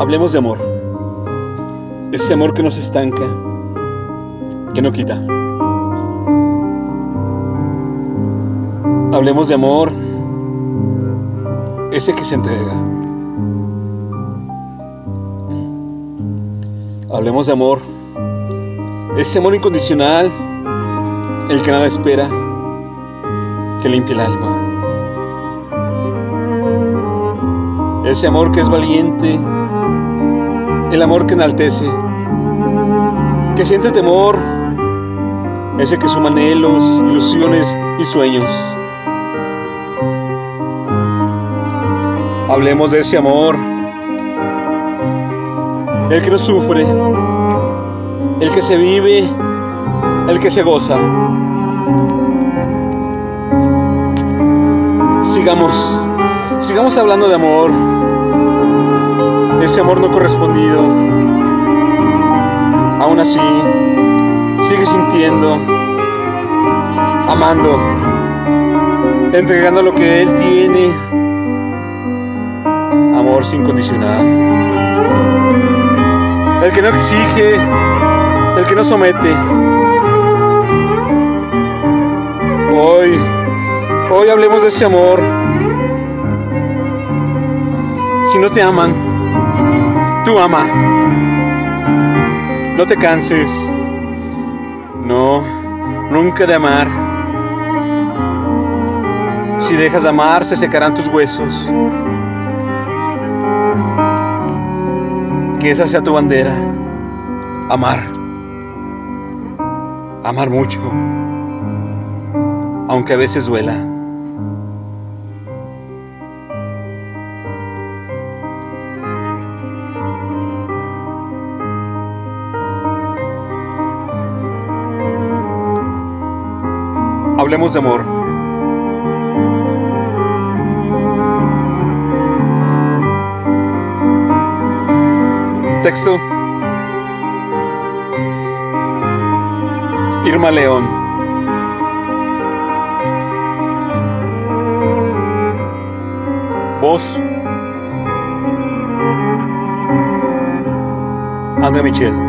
Hablemos de amor. Ese amor que nos estanca, que no quita. Hablemos de amor, ese que se entrega. Hablemos de amor, ese amor incondicional, el que nada espera, que limpia el alma. Ese amor que es valiente, el amor que enaltece, que siente temor, ese que suma anhelos, ilusiones y sueños. Hablemos de ese amor, el que no sufre, el que se vive, el que se goza. Sigamos, sigamos hablando de amor, ese amor no correspondido. Aún así, sigue sintiendo, amando, entregando lo que Él tiene, amor sin condicional. El que no exige, el que no somete. Hoy, hoy hablemos de ese amor. Si no te aman, tú ama. No te canses. No, nunca de amar. Si dejas de amar, se secarán tus huesos. Que esa sea tu bandera. Amar. Amar mucho. Aunque a veces duela. Hablemos de amor. Texto. Irma León. Voz. André Michel.